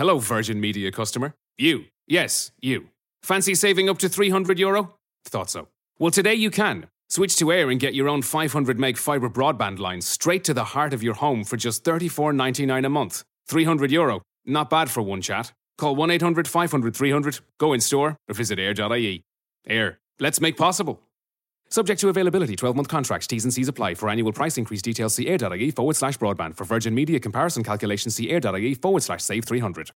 Hello, Virgin Media customer. You. Yes, you. Fancy saving up to 300 euro? Thought so. Well, today you can. Switch to Air and get your own 500 meg fibre broadband line straight to the heart of your home for just 34.99 a month. 300 euro. Not bad for one chat. Call 1 800 500 300, go in store, or visit air.ie. Air. Let's make possible. Subject to availability, 12 month contracts, T's and C's apply. For annual price increase details, see air.ie forward slash broadband. For Virgin Media comparison calculations, see air.ie forward slash save 300.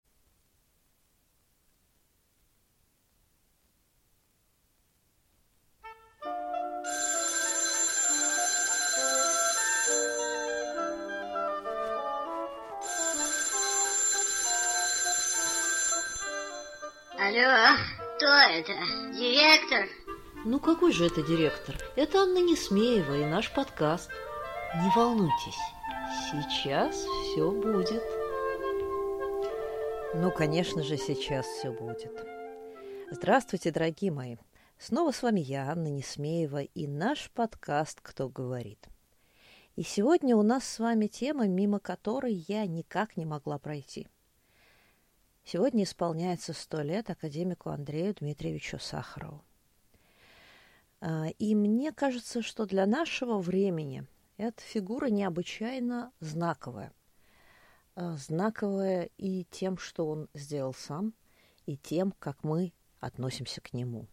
Alo, Director. Ну какой же это директор? Это Анна Несмеева и наш подкаст. Не волнуйтесь, сейчас все будет. Ну, конечно же, сейчас все будет. Здравствуйте, дорогие мои. Снова с вами я, Анна Несмеева, и наш подкаст «Кто говорит». И сегодня у нас с вами тема, мимо которой я никак не могла пройти. Сегодня исполняется сто лет академику Андрею Дмитриевичу Сахарову. А, и мне кажется, что для нашего времени эта фигура необычайно знаковая. А, знаковая и тем, что он сделал сам, и тем, как мы относимся к нему.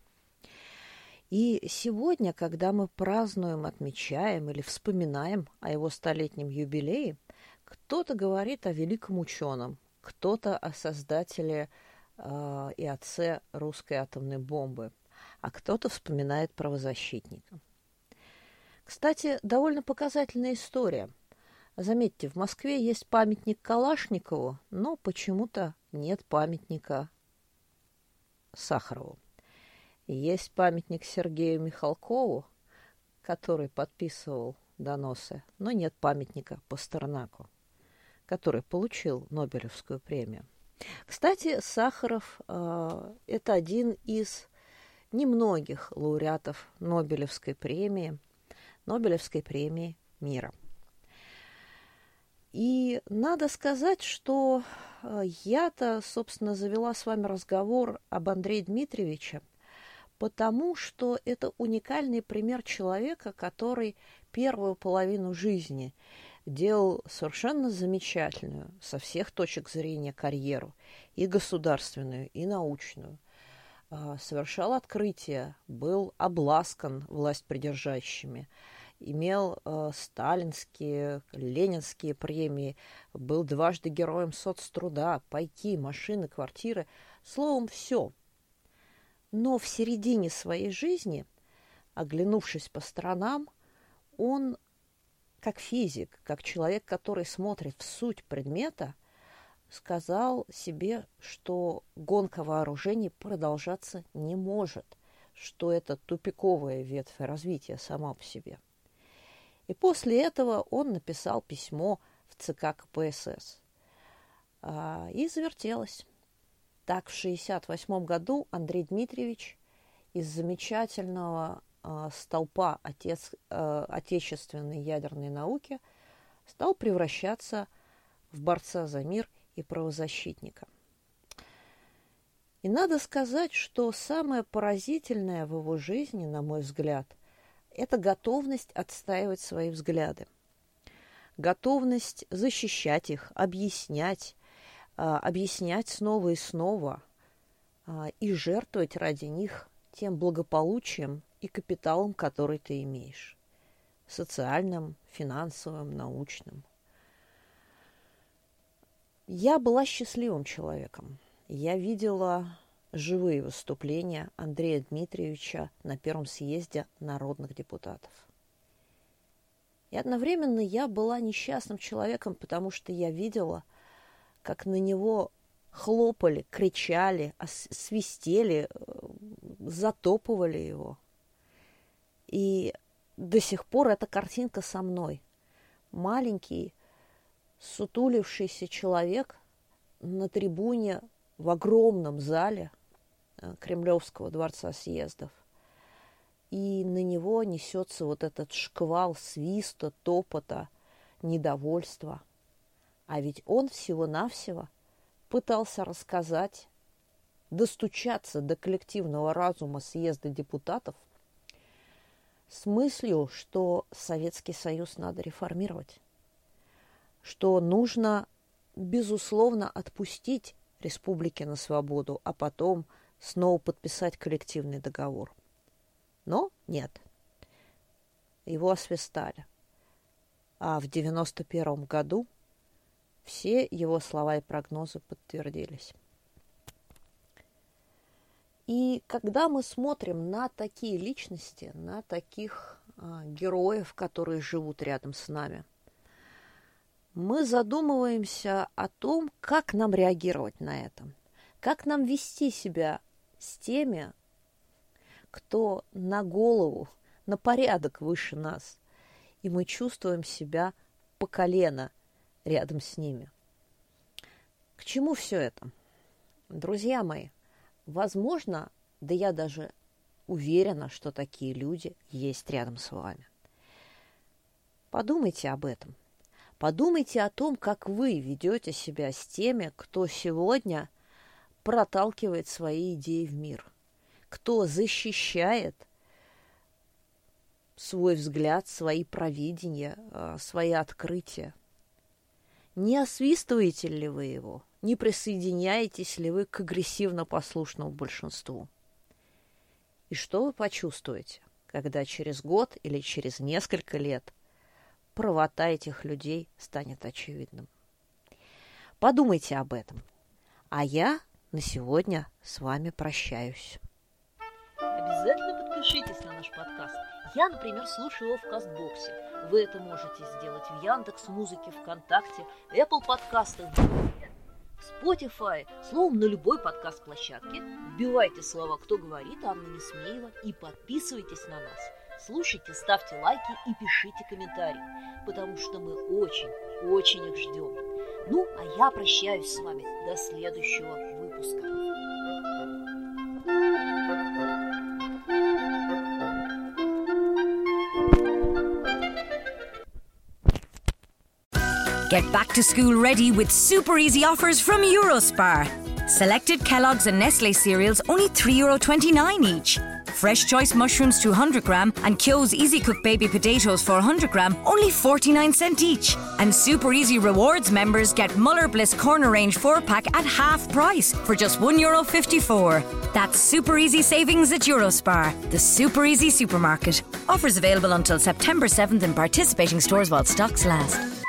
И сегодня, когда мы празднуем, отмечаем или вспоминаем о его столетнем юбилее, кто-то говорит о великом ученом, кто-то о создателе э, и отце русской атомной бомбы – а кто-то вспоминает правозащитника. Кстати, довольно показательная история. Заметьте, в Москве есть памятник Калашникову, но почему-то нет памятника Сахарову. Есть памятник Сергею Михалкову, который подписывал доносы, но нет памятника Пастернаку, который получил Нобелевскую премию. Кстати, Сахаров э, – это один из немногих лауреатов Нобелевской премии, Нобелевской премии мира. И надо сказать, что э, я-то, собственно, завела с вами разговор об Андрее Дмитриевиче, потому что это уникальный пример человека, который первую половину жизни делал совершенно замечательную со всех точек зрения карьеру, и государственную, и научную – совершал открытия, был обласкан власть придержащими, имел э, сталинские, ленинские премии, был дважды героем соцтруда, пайки, машины, квартиры, словом, все. Но в середине своей жизни, оглянувшись по сторонам, он, как физик, как человек, который смотрит в суть предмета, сказал себе, что гонка вооружений продолжаться не может, что это тупиковая ветвь развития сама по себе. И после этого он написал письмо в ЦК КПСС. А, и завертелось. Так в 1968 году Андрей Дмитриевич из замечательного а, столпа отец, а, отечественной ядерной науки стал превращаться в борца за мир – и правозащитника. И надо сказать, что самое поразительное в его жизни, на мой взгляд, это готовность отстаивать свои взгляды. Готовность защищать их, объяснять, а, объяснять снова и снова а, и жертвовать ради них тем благополучием и капиталом, который ты имеешь. Социальным, финансовым, научным – я была счастливым человеком. Я видела живые выступления Андрея Дмитриевича на первом съезде народных депутатов. И одновременно я была несчастным человеком, потому что я видела, как на него хлопали, кричали, свистели, э, затопывали его. И до сих пор эта картинка со мной. Маленький, сутулившийся человек на трибуне в огромном зале э, Кремлевского дворца съездов. И на него несется вот этот шквал свиста, топота, недовольства. А ведь он всего-навсего пытался рассказать, достучаться до коллективного разума съезда депутатов с мыслью, что Советский Союз надо реформировать, что нужно, безусловно, отпустить республики на свободу, а потом снова подписать коллективный договор. Но нет. Его освистали. А в 91 году все его слова и прогнозы подтвердились. И когда мы смотрим на такие личности, на таких а, героев, которые живут рядом с нами, мы задумываемся о том, как нам реагировать на это, как нам вести себя с теми, кто на голову, на порядок выше нас, и мы чувствуем себя по колено рядом с ними. К чему все это? Друзья мои, возможно, да я даже уверена, что такие люди есть рядом с вами. Подумайте об этом. Подумайте о том, как вы ведете себя с теми, кто сегодня проталкивает свои идеи в мир, кто защищает свой взгляд, свои провидения, а, свои открытия. Не освистываете ли вы его? Не присоединяетесь ли вы к агрессивно послушному большинству? И что вы почувствуете, когда через год или через несколько лет – правота этих людей станет очевидным. Подумайте об этом. А я на сегодня с вами прощаюсь. Обязательно подпишитесь на наш подкаст. Я, например, слушаю его в Кастбоксе. Вы это можете сделать в Яндекс Музыке, ВКонтакте, Apple подкастах, Spotify, словом, на любой подкаст-площадке. Вбивайте слова «Кто говорит» Анна Несмеева и подписывайтесь на нас – Слушайте, ставьте лайки и пишите комментарии, потому что мы очень, очень их ждем. Ну, а я прощаюсь с вами до следующего выпуска. Get back to school ready with super easy offers from Eurospar. Selected Kellogg's and Nestle cereals only €3.29 each. Fresh Choice mushrooms 200 gram and Kyo's Easy Cook baby potatoes 400 gram, only 49 cent each. And Super Easy Rewards members get Muller Bliss Corner Range 4 pack at half price for just €1.54. That's super easy savings at Eurospar, the super easy supermarket. Offers available until September 7th in participating stores while stocks last.